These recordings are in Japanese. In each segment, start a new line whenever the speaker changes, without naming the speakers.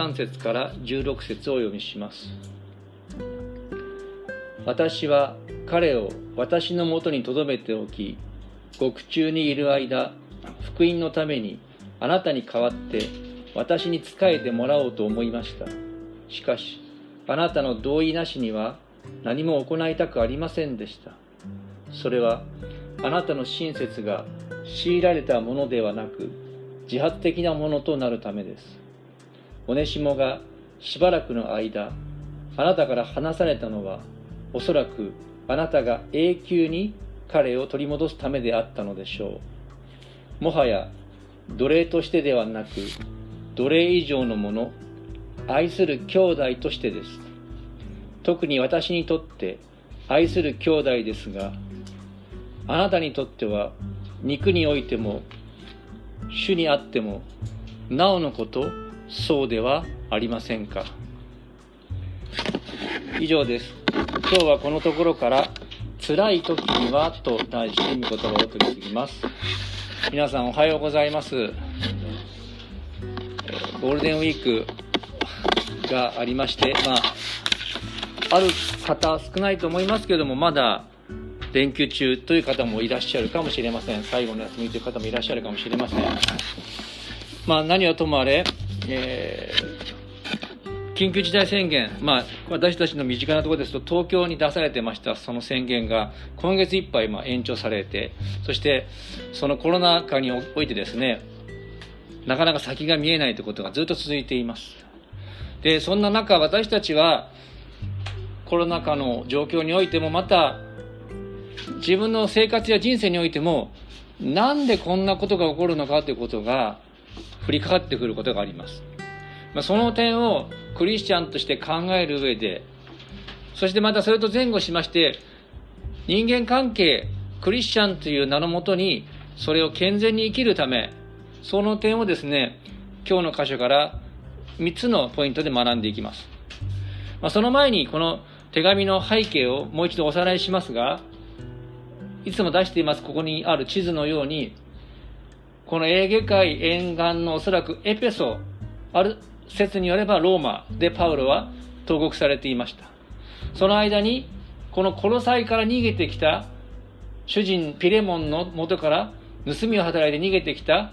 13節から16節をお読みします。私は彼を私のもとに留めておき獄中にいる間福音のためにあなたに代わって私に仕えてもらおうと思いました。しかしあなたの同意なしには何も行いたくありませんでした。それはあなたの親切が強いられたものではなく自発的なものとなるためです。オネシモがしばらくの間あなたから離されたのはおそらくあなたが永久に彼を取り戻すためであったのでしょう。もはや奴隷としてではなく奴隷以上のもの愛する兄弟としてです。特に私にとって愛する兄弟ですがあなたにとっては肉においても主にあってもなおのことそうではありませんか。以上です。今日はこのところから辛い時にはと題して御言葉を取り次ぎます。皆さんおはようございます。ゴールデンウィークがありましてまあある方少ないと思いますけどもまだ連休中という方もいらっしゃるかもしれません。最後の休みという方もいらっしゃるかもしれません。まあ何はともあれ、えー、緊急事態宣言、まあ、私たちの身近なところですと東京に出されてましたその宣言が今月いっぱいま延長されてそしてそのコロナ禍においてですねなかなか先が見えないということがずっと続いています。でそんな中私たちはコロナ禍の状況においてもまた自分の生活や人生においてもなんでこんなことが起こるのかということが降りかかってくることがあります。まあ、その点をクリスチャンとして考える上でそしてまたそれと前後しまして人間関係クリスチャンという名のもとにそれを健全に生きるためその点をですね今日の箇所から3つのポイントで学んでいきます。まあ、その前にこの手紙の背景をもう一度おさらいしますが、いつも出しています、ここにある地図のように、このエーゲ海沿岸のおそらくエペソ、ある説によればローマでパウロは投獄されていました。その間に、このコロサイから逃げてきた主人ピレモンの元から盗みを働いて逃げてきた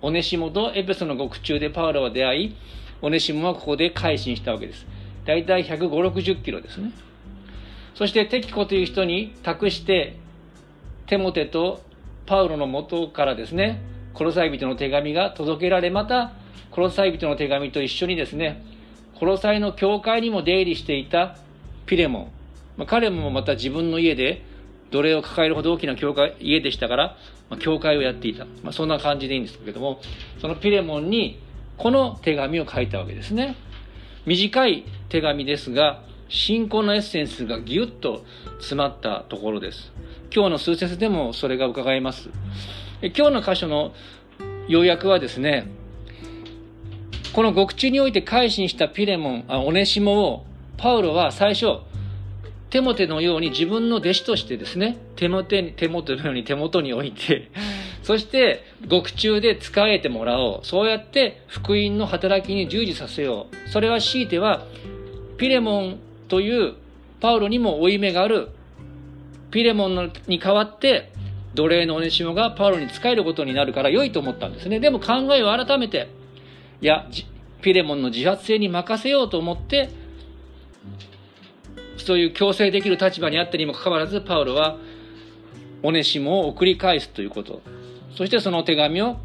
オネシモとエペソの獄中でパウロは出会い、オネシモはここで改心したわけです。大体150、60キロですね。そしてテキコという人に託して、テモテとパウロの元からですね、コロサイ人の手紙が届けられ、また、コロサイ人の手紙と一緒にですね、コロサイの教会にも出入りしていたピレモン。まあ、彼もまた自分の家で奴隷を抱えるほど大きな教会、家でしたから、まあ、教会をやっていた。まあ、そんな感じでいいんですけども、そのピレモンにこの手紙を書いたわけですね。短い手紙ですが、信仰のエッセンスがぎゅっと詰まったところです。今日の数節でもそれが伺えます。今日の箇所の要約はですね、この獄中において改心したピレモン、あオネシモを、パウロは最初、テモテのように自分の弟子としてですね、手元に、手元のように手元に置いて、そして獄中で仕えてもらおう。そうやって福音の働きに従事させよう。それは強いては、ピレモンというパウロにも負い目があるピレモンに代わって奴隷のオネシモがパウロに仕えることになるから良いと思ったんですね。でも考えを改めて、いや、ピレモンの自発性に任せようと思って、そういう強制できる立場にあったにもかかわらず、パウロはオネシモを送り返すということ。そしてその手紙を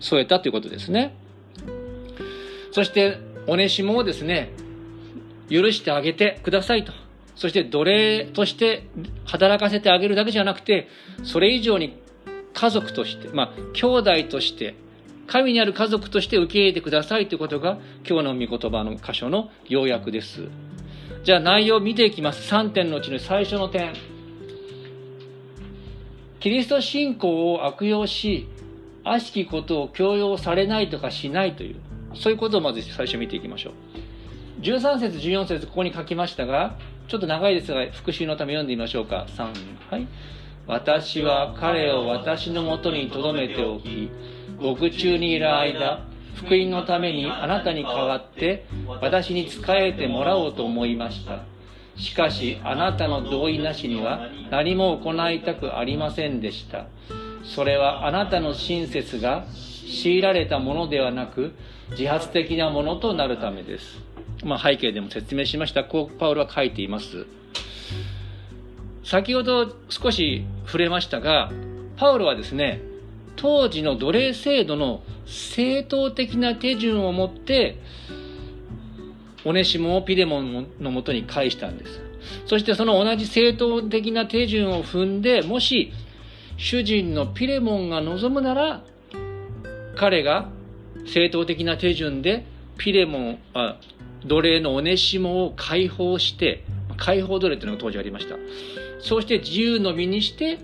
添えたということですね。そして、オネシモをですね、許してあげてくださいと。そして奴隷として働かせてあげるだけじゃなくて、それ以上に家族として、まあ、兄弟として、神にある家族として受け入れてくださいということが今日の御言葉の箇所の要約です。じゃあ内容を見ていきます。3点のうちの最初の点。キリスト信仰を悪用し、悪しきことを強要されないとかしないという、そういうことをまず最初見ていきましょう。13節、14節、ここに書きましたが、ちょっと長いですが、復習のため読んでみましょうか。3、はい。私は彼を私のもとに留めておき、獄中にいる間、福音のためにあなたに代わって私に仕えてもらおうと思いましたしかしあなたの同意なしには何も行いたくありませんでしたそれはあなたの親切が強いられたものではなく自発的なものとなるためです、まあ、背景でも説明しました。こうパウロは書いています。先ほど少し触れましたがパウロはですね当時の奴隷制度の正当的な手順をもってオネシモをピレモンのもとに返したんです。そしてその同じ正当的な手順を踏んでもし主人のピレモンが望むなら彼が正当的な手順でピレモンあ奴隷のオネシモを解放して解放奴隷というのが当時ありました。そうして自由の身にして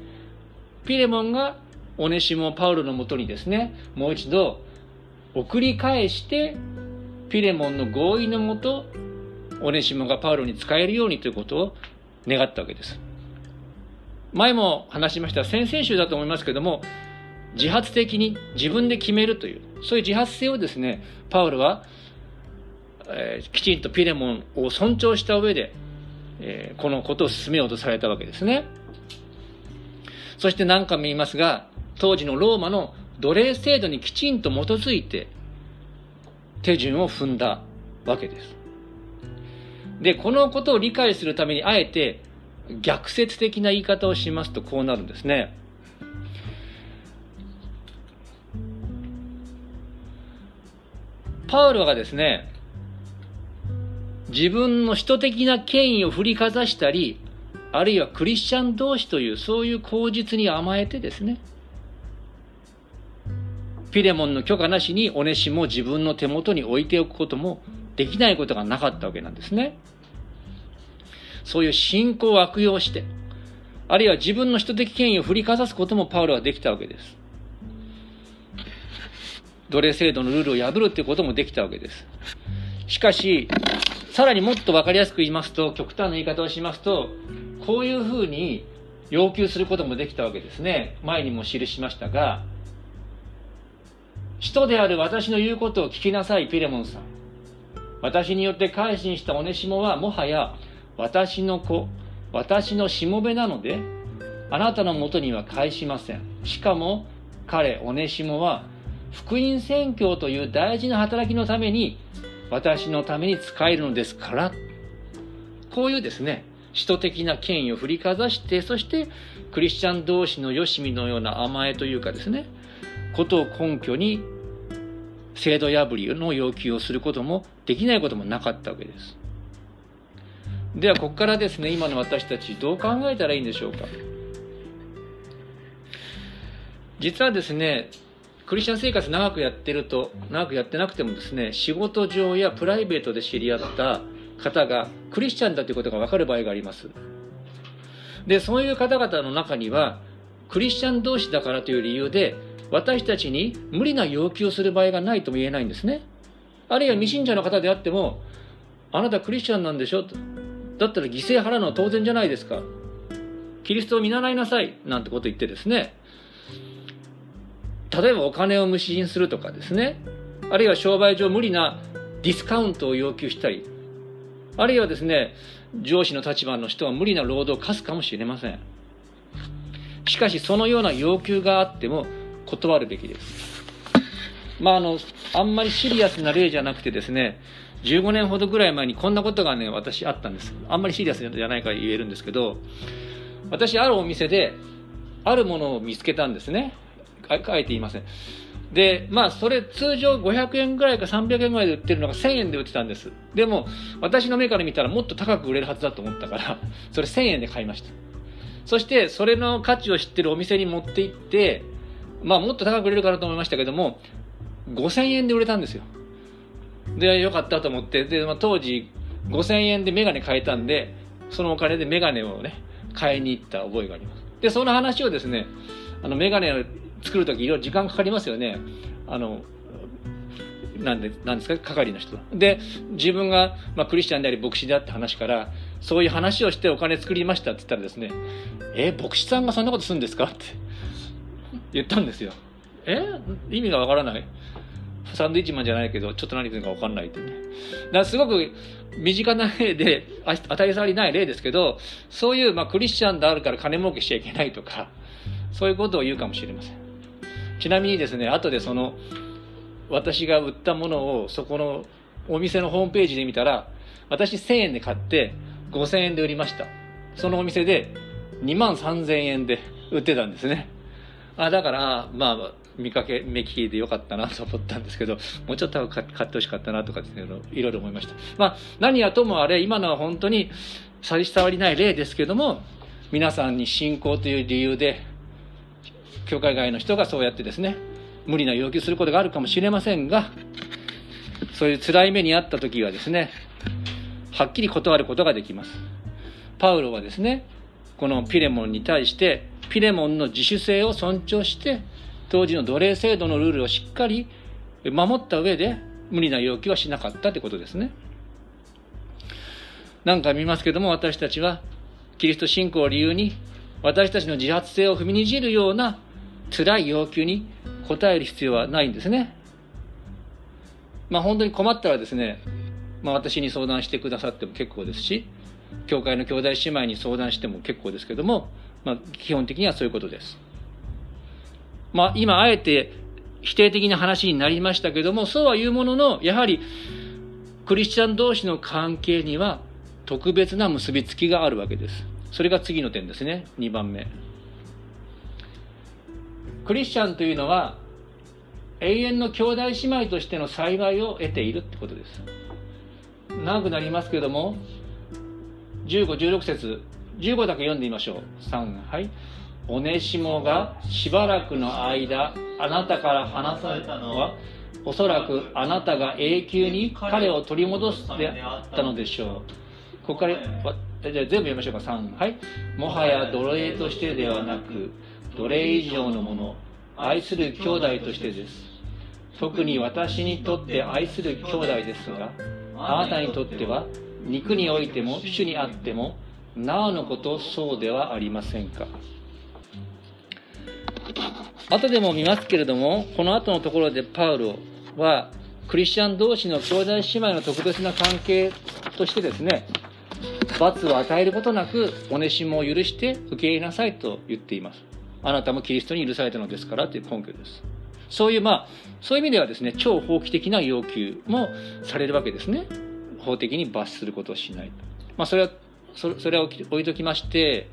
ピレモンがオネシモパウロのもとにですねもう一度送り返してピレモンの合意のもとオネシモがパウロに使えるようにということを願ったわけです。前も話しました先々週だと思いますけども自発的に自分で決めるというそういう自発性をですねパウロは、えー、きちんとピレモンを尊重した上で、えー、このことを進めようとされたわけですね。そして何回も言いますが当時のローマの奴隷制度にきちんと基づいて手順を踏んだわけです。でこのことを理解するためにあえて逆説的な言い方をしますとこうなるんですね。パウロがですね、自分の人的な権威を振りかざしたり、あるいはクリスチャン同士というそういう口実に甘えてですね、ピレモンの許可なしにオネシモを自分の手元に置いておくこともできないことがなかったわけなんですね。そういう信仰を悪用して、あるいは自分の人的権威を振りかざすこともパウロはできたわけです。奴隷制度のルールを破るっていうこともできたわけです。しかし、さらにもっと分かりやすく言いますと、極端な言い方をしますと、こういうふうに要求することもできたわけですね。前にも記しましたが、人である私の言うことを聞きなさい、ピレモンさん。私によって改心したオネシモは、もはや私の子、私のしもべなので、あなたのもとには返しません。しかも、彼、オネシモは福音宣教という大事な働きのために私のために使えるのですから。こういうですね使徒的な権威を振りかざしてそしてクリスチャン同士のよしみのような甘えというかですねことを根拠に制度破りの要求をすることもできないこともなかったわけです。ではここからですね今の私たちどう考えたらいいんでしょうか。実はですねクリスチャン生活長くやってると長くやってなくてもですね仕事上やプライベートで知り合った方がクリスチャンだということが分かる場合があります。でそういう方々の中にはクリスチャン同士だからという理由で私たちに無理な要求をする場合がないとも言えないんですね。あるいは未信者の方であってもあなたクリスチャンなんでしょ？だったら犠牲払うのは当然じゃないですか。キリストを見習いなさいなんてこと言ってですね例えばお金を無心するとかですね。あるいは商売上無理なディスカウントを要求したり。あるいはですね上司の立場の人は無理な労働を課すかもしれません。しかしそのような要求があっても断るべきです。まああのあんまりシリアスな例じゃなくてですね15年ほどぐらい前にこんなことがね私あったんです。あんまりシリアスじゃないから言えるんですけど私あるお店であるものを見つけたんですね。書いていません。で、まあ、それ通常500円ぐらいか300円ぐらいで売ってるのが1000円で売ってたんです。でも、私の目から見たらもっと高く売れるはずだと思ったから、それ1000円で買いました。そして、それの価値を知ってるお店に持って行って、まあ、もっと高く売れるかなと思いましたけども、5000円で売れたんですよ。で、よかったと思って、で、まあ、当時、5000円でメガネ買えたんで、そのお金でメガネをね、買いに行った覚えがあります。で、その話をですね、あの、メガネ作る時いろいろ時間かかりますよね。あのなんでなんですか？係の人で自分が、まあ、クリスチャンであり牧師であって話からそういう話をしてお金作りましたって言ったらですね「え牧師さんがそんなことするんですか?」って言ったんですよ。え？意味がわからない？サンドイッチマンじゃないけどちょっと何言ってるか分かんないってねだからすごく身近な例で当たり障りない例ですけどそういう、まあ、クリスチャンであるから金儲けしちゃいけないとかそういうことを言うかもしれませんちなみにですね後でその私が売ったものをそこのお店のホームページで見たら私1000円で買って5000円で売りました。そのお店で2万3000円で売ってたんですね。あだからまあ見かけ目利きでよかったなと思ったんですけどもうちょっと買ってほしかったなとかですねいろいろ思いました。まあ何はともあれ今のは本当に差し障りない例ですけども皆さんに信仰という理由で教会外の人がそうやってですね無理な要求することがあるかもしれませんがそういう辛い目にあった時はですねはっきり断ることができます。パウロはですねこのピレモンに対してピレモンの自主性を尊重して当時の奴隷制度のルールをしっかり守った上で無理な要求はしなかったってことですね。何回見ますけども私たちはキリスト信仰を理由に私たちの自発性を踏みにじるような辛い要求に応える必要はないんですねまあ本当に困ったらですね、まあ、私に相談してくださっても結構ですし教会の兄弟姉妹に相談しても結構ですけども、まあ、基本的にはそういうことです。まあ、今あえて否定的な話になりましたけどもそうは言うもののやはりクリスチャン同士の関係には特別な結びつきがあるわけです。それが次の点ですね2番目。クリスチャンというのは永遠の兄弟姉妹としての幸いを得ているってことです。長くなりますけども15、16節15だけ読んでみましょう。3、はい。おねしもがしばらくの間、あなたから離されたのは、おそらくあなたが永久に彼を取り戻すであったのでしょう。ここから、じゃあ全部読みましょうか。3、はい。もはや奴隷としてではなく、奴隷以上のもの、愛する兄弟としてです。特に私にとって愛する兄弟ですが、あなたにとっては肉においても主にあってもなおのことそうではありませんか後でも見ますけれどもこの後のところでパウロはクリスチャン同士の兄弟姉妹の特別な関係としてですね罰を与えることなくおねしもを許して受け入れなさいと言っていますあなたもキリストに許されたのですからという根拠ですそういうまあそういう意味ではですね超法規的な要求もされるわけですね法的に罰することをしない。まあ、それは、そそれは置いときまして、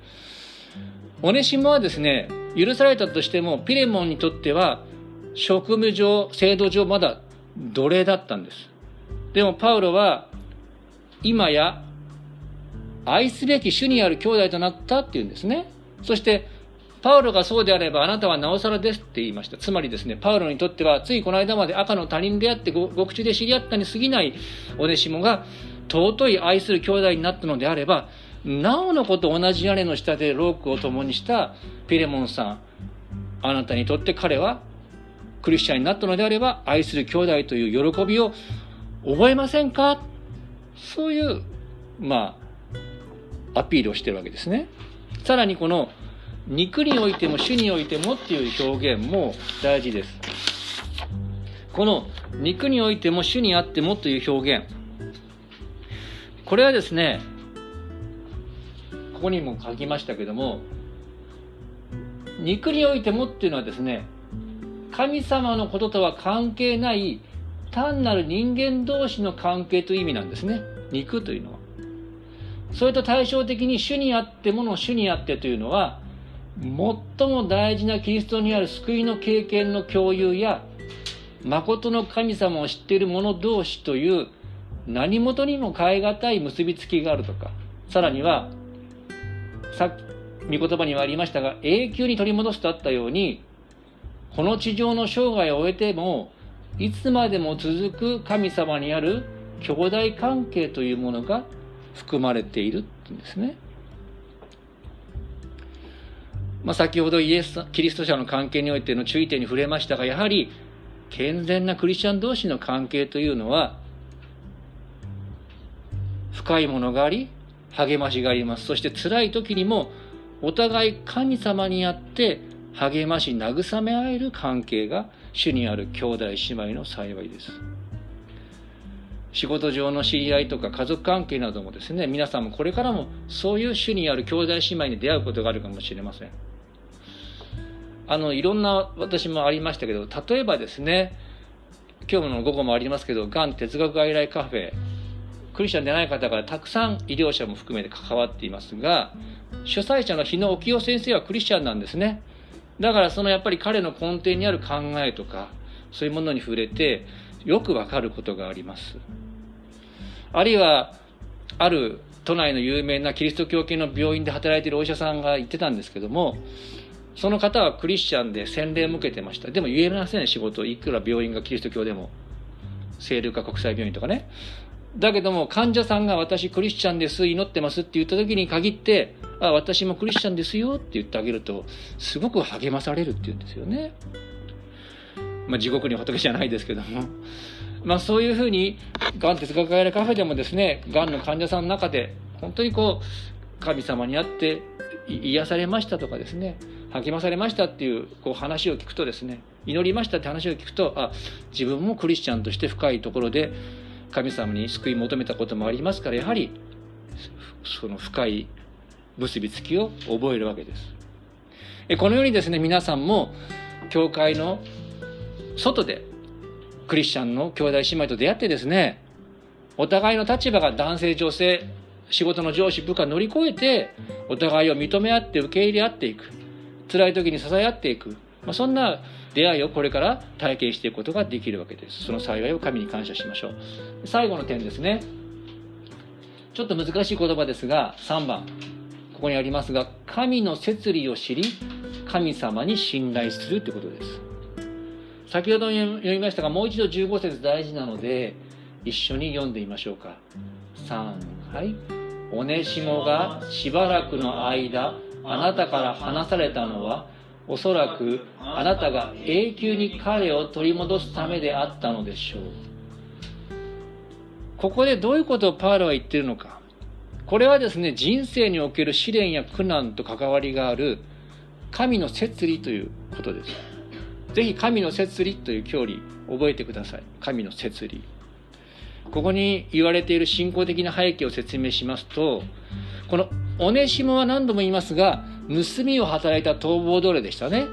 オネシモはですね、許されたとしても、ピレモンにとっては、職務上、制度上、まだ奴隷だったんです。でも、パウロは、今や、愛すべき主にある兄弟となったっていうんですね。そして、パウロがそうであればあなたはなおさらですって言いました。つまりですね、パウロにとってはついこの間まで赤の他人であって獄中で知り合ったに過ぎないオネシモが尊い愛する兄弟になったのであれば、なおのこと同じ屋根の下でロークを共にしたピレモンさん、あなたにとって彼はクリスチャンになったのであれば愛する兄弟という喜びを覚えませんか？そういう、まあ、アピールをしてるわけですね。さらにこの肉においても主においてもっていう表現も大事です。この肉においても主にあってもという表現。これはですね、ここにも書きましたけども、肉においてもっていうのはですね、神様のこととは関係ない単なる人間同士の関係という意味なんですね。肉というのは。それと対照的に主にあってもの主にあってというのは、最も大事なキリストにある救いの経験の共有や誠の神様を知っている者同士という何事にも変え難い結びつきがあるとかさらにはさっき御言葉にはありましたが永久に取り戻すとあったようにこの地上の生涯を終えてもいつまでも続く神様にある兄弟関係というものが含まれているんですね。まあ、先ほどイエスキリスト者の関係においての注意点に触れましたがやはり健全なクリスチャン同士の関係というのは深いものがあり励ましがあります。そして辛い時にもお互い神様にあって励まし慰め合える関係が主にある兄弟姉妹の幸いです。仕事上の知り合いとか家族関係などもですね皆さんもこれからもそういう主にある兄弟姉妹に出会うことがあるかもしれません。あのいろんな私もありましたけど例えばですね今日の午後もありますけどがん哲学外来カフェクリスチャンでない方がたくさん医療者も含めて関わっていますが主催者の日野沖夫先生はクリスチャンなんですね。だからそのやっぱり彼の根底にある考えとかそういうものに触れてよくわかることがあります。あるいはある都内の有名なキリスト教系の病院で働いているお医者さんが言ってたんですけどもその方はクリスチャンで洗礼を受けてました。でも言えません仕事。いくら病院がキリスト教でも。聖ルカ国際病院とかね。だけども患者さんが私クリスチャンです祈ってますって言った時に限ってあ私もクリスチャンですよって言ってあげるとすごく励まされるって言うんですよね。まあ地獄に仏じゃないですけども。まあそういうふうにがん哲学会カフェでもですねがんの患者さんの中で本当にこう神様に会って癒されましたとかですね励まされましたっていうこう話を聞くとですね祈りましたって話を聞くとあ自分もクリスチャンとして深いところで神様に救い求めたこともありますからやはりその深い結びつきを覚えるわけです。このようにですね皆さんも教会の外でクリスチャンの兄弟姉妹と出会ってですねお互いの立場が男性女性仕事の上司部下乗り越えてお互いを認め合って受け入れ合っていく。辛い時に支え合っていく、まあ、そんな出会いをこれから体験していくことができるわけです。その幸いを神に感謝しましょう。最後の点ですね。ちょっと難しい言葉ですが3番。ここにありますが神の摂理を知り神様に信頼するということです。先ほど読みましたがもう一度15節大事なので一緒に読んでみましょうか。3はい。おねしもがしばらくの間あなたから離されたのはおそらくあなたが永久に彼を取り戻すためであったのでしょう。ここでどういうことをパウロは言ってるのか。これはですね人生における試練や苦難と関わりがある神の摂理ということです。ぜひ神の摂理という教理覚えてください。神の摂理。ここに言われている信仰的な背景を説明しますとこのオネシモは何度も言いますが盗みを働いた逃亡奴隷でしたね。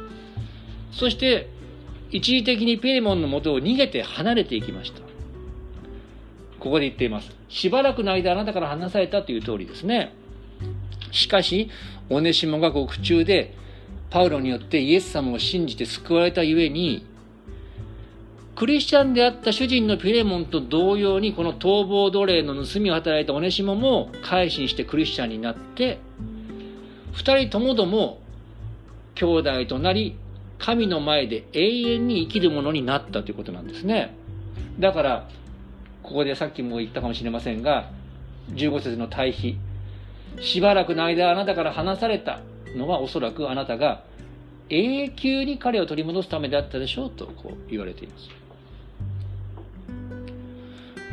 そして一時的にペレモンのもとを逃げて離れていきました。ここで言っています。しばらくの間あなたから離されたという通りですね。しかしオネシモが獄中でパウロによってイエス様を信じて救われたゆえにクリスチャンであった主人のピレモンと同様にこの逃亡奴隷の盗みを働いたオネシモも改心してクリスチャンになって二人ともども兄弟となり神の前で永遠に生きるものになったということなんですね。だからここでさっきも言ったかもしれませんが15節の対比。しばらくの間あなたから離されたのはおそらくあなたが永久に彼を取り戻すためであったでしょうとこう言われています。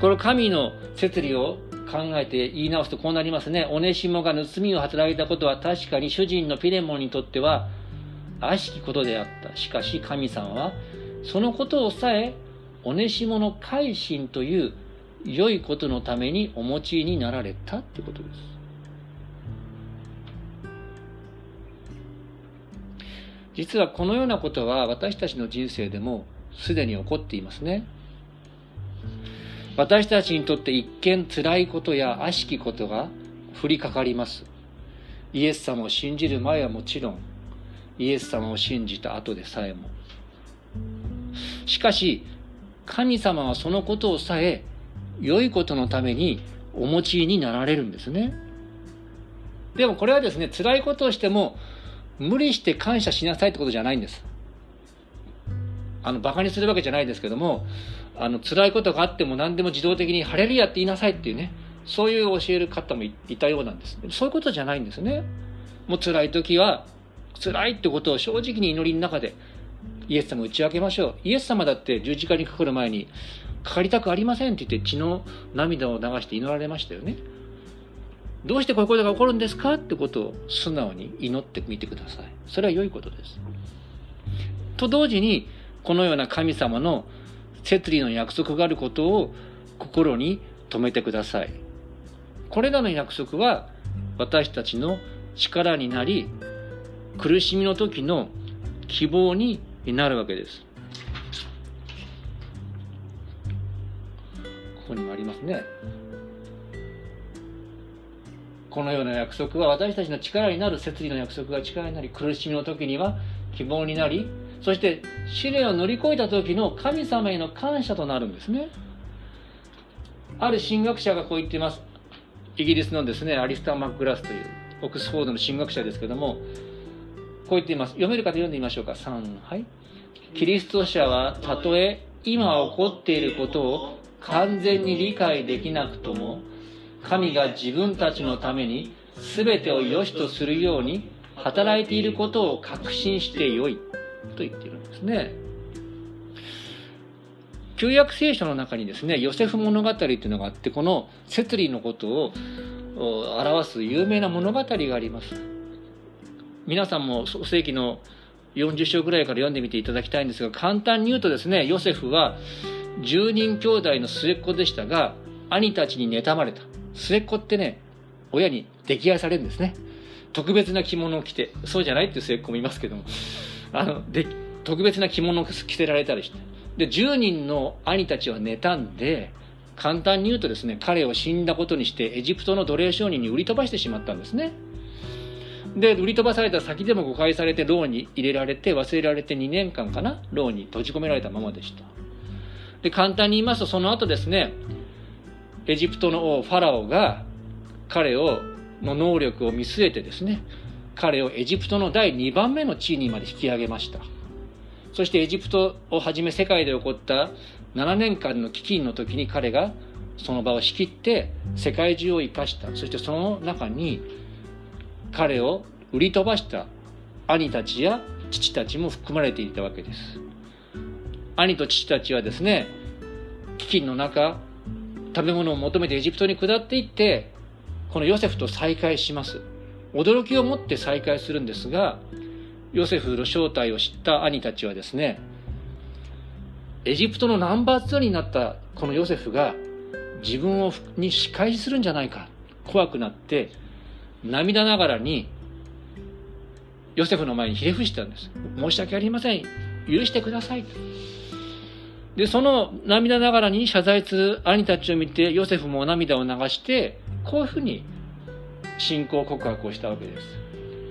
この神の摂理を考えて言い直すとこうなりますね。オネシモが盗みを働いたことは確かに主人のピレモンにとっては悪しきことであった。しかし神様はそのことをさえオネシモの改心という良いことのためにお持ちになられたということです。実はこのようなことは私たちの人生でもすでに起こっていますね。私たちにとって一見辛いことや悪しきことが降りかかります。イエス様を信じる前はもちろん、イエス様を信じた後でさえも。しかし、神様はそのことをさえ良いことのためにお持ちになられるんですね。でもこれはですね、辛いことをしても無理して感謝しなさいってことじゃないんです。あの、馬鹿にするわけじゃないですけども、あの辛いことがあっても何でも自動的に「ハレルヤ」って言いなさいっていうねそういう教える方もいたようなんです。そういうことじゃないんですね。もう辛い時は辛いってことを正直に祈りの中でイエス様打ち明けましょう。イエス様だって十字架にかかる前にかかりたくありませんって言って血の涙を流して祈られましたよね。どうしてこういうことが起こるんですかってことを素直に祈ってみてください。それは良いことです。と同時にこのような神様の摂理の約束があることを心に留めてください。これらの約束は私たちの力になり苦しみの時の希望になるわけです。ここにもありますね。このような約束は私たちの力になる摂理の約束が力になり苦しみの時には希望になりそして試練を乗り越えた時の神様への感謝となるんですね。ある神学者がこう言っています。イギリスのですねアリスター・マックラスというオックスフォードの神学者ですけどもこう言っています。読める方読んでみましょうか。3はい。キリスト者はたとえ今起こっていることを完全に理解できなくとも神が自分たちのために全てを良しとするように働いていることを確信してよい。と言っているんですね。旧約聖書の中にですね、ヨセフ物語というのがあって、この摂理のことを表す有名な物語があります。皆さんも創世紀の40章ぐらいから読んでみていただきたいんですが、簡単に言うとですね、ヨセフは10人兄弟の末っ子でしたが、兄たちに妬まれた。末っ子ってね、親に溺愛されるんですね。特別な着物を着て、そうじゃないっていう末っ子もいますけども、あの、で、特別な着物を着せられたりして。で、10人の兄たちは妬んで、簡単に言うとですね、彼を死んだことにして、エジプトの奴隷商人に売り飛ばしてしまったんですね。で、売り飛ばされた先でも誤解されて、牢に入れられて、忘れられて2年間かな、牢に閉じ込められたままでした。で、簡単に言いますと、その後ですね、エジプトの王ファラオが彼をの能力を見据えてですね彼をエジプトの第2番目の地位にまで引き上げました。そしてエジプトをはじめ世界で起こった7年間の飢饉の時に彼がその場を仕切って世界中を生かした。そしてその中に彼を売り飛ばした。兄たちや父たちも含まれていたわけです。兄と父たちはですね飢饉の中食べ物を求めてエジプトに下っていってこのヨセフと再会します。驚きを持って再会するんですがヨセフの正体を知った兄たちはですねエジプトのナンバー2になったこのヨセフが自分をに仕返しするんじゃないか怖くなって涙ながらにヨセフの前にひれ伏したんです。申し訳ありません。許してください。で、その涙ながらに謝罪する兄たちを見て、ヨセフも涙を流して、こういうふうに信仰告白をしたわけです。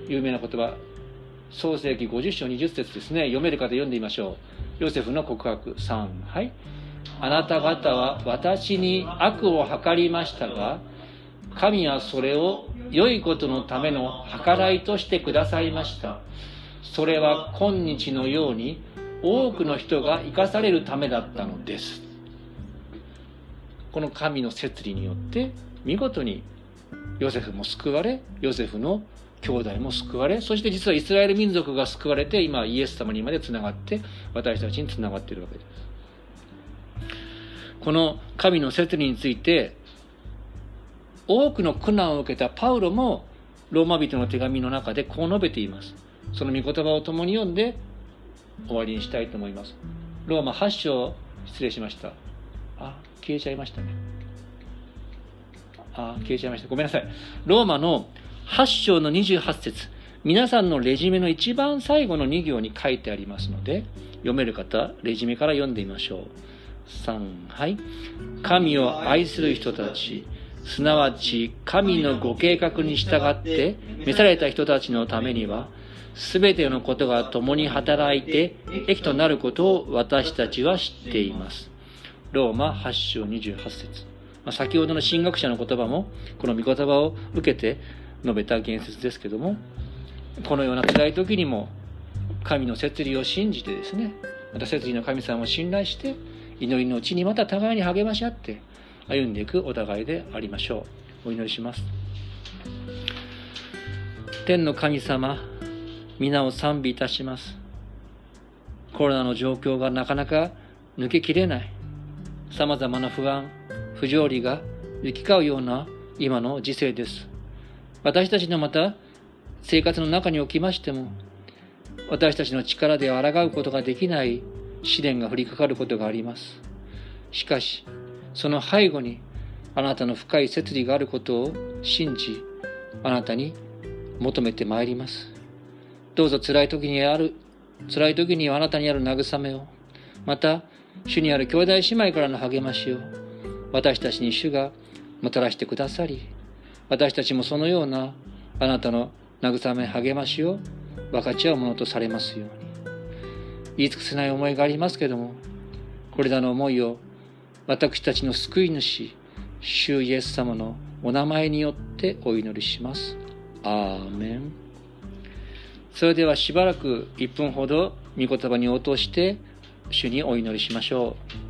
有名な言葉、創世紀50章20節ですね。読める方読んでみましょう。ヨセフの告白3。はい。あなた方は私に悪を図りましたが、神はそれを良いことのための計らいとしてくださいました。それは今日のように多くの人が生かされるためだったのですこの神の摂理によって見事にヨセフも救われヨセフの兄弟も救われそして実はイスラエル民族が救われて今イエス様にまでつながって私たちにつながっているわけです。この神の摂理について多くの苦難を受けたパウロもローマ人の手紙の中でこう述べています。その御言葉を共に読んで終わりにしたいと思います。ローマ8章失礼しました。あ消えちゃいましたね。あ消えちゃいました。ごめんなさい。ローマの8章の28節。皆さんのレジュメの一番最後の2行に書いてありますので読める方レジュメから読んでみましょう。3はい。神を愛する人たち。すなわち神のご計画に従って召された人たちのためにはすべてのことが共に働いて益となることを私たちは知っています。ローマ8章28節。まあ、先ほどの神学者の言葉も、この御言葉を受けて述べた言説ですけども、このような辛い時にも、神の摂理を信じてですね、また摂理の神様を信頼して、祈りのうちにまた互いに励まし合って、歩んでいくお互いでありましょう。お祈りします。天の神様、皆を賛美いたします。コロナの状況がなかなか抜けきれない。様々な不安、不条理が行き交うような今の時世です。私たちのまた生活の中におきましても、私たちの力で抗うことができない試練が降りかかることがあります。しかし、その背後にあなたの深い摂理があることを信じ、あなたに求めてまいります。どうぞ辛い時にある、辛い時にはあなたにある慰めを、また、主にある兄弟姉妹からの励ましを、私たちに主がもたらしてくださり、私たちもそのようなあなたの慰め励ましを分かち合うものとされますように。言い尽くせない思いがありますけども、これらの思いを私たちの救い主、主イエス様のお名前によってお祈りします。アーメン。それではしばらく1分ほど御言葉に応答して主にお祈りしましょう。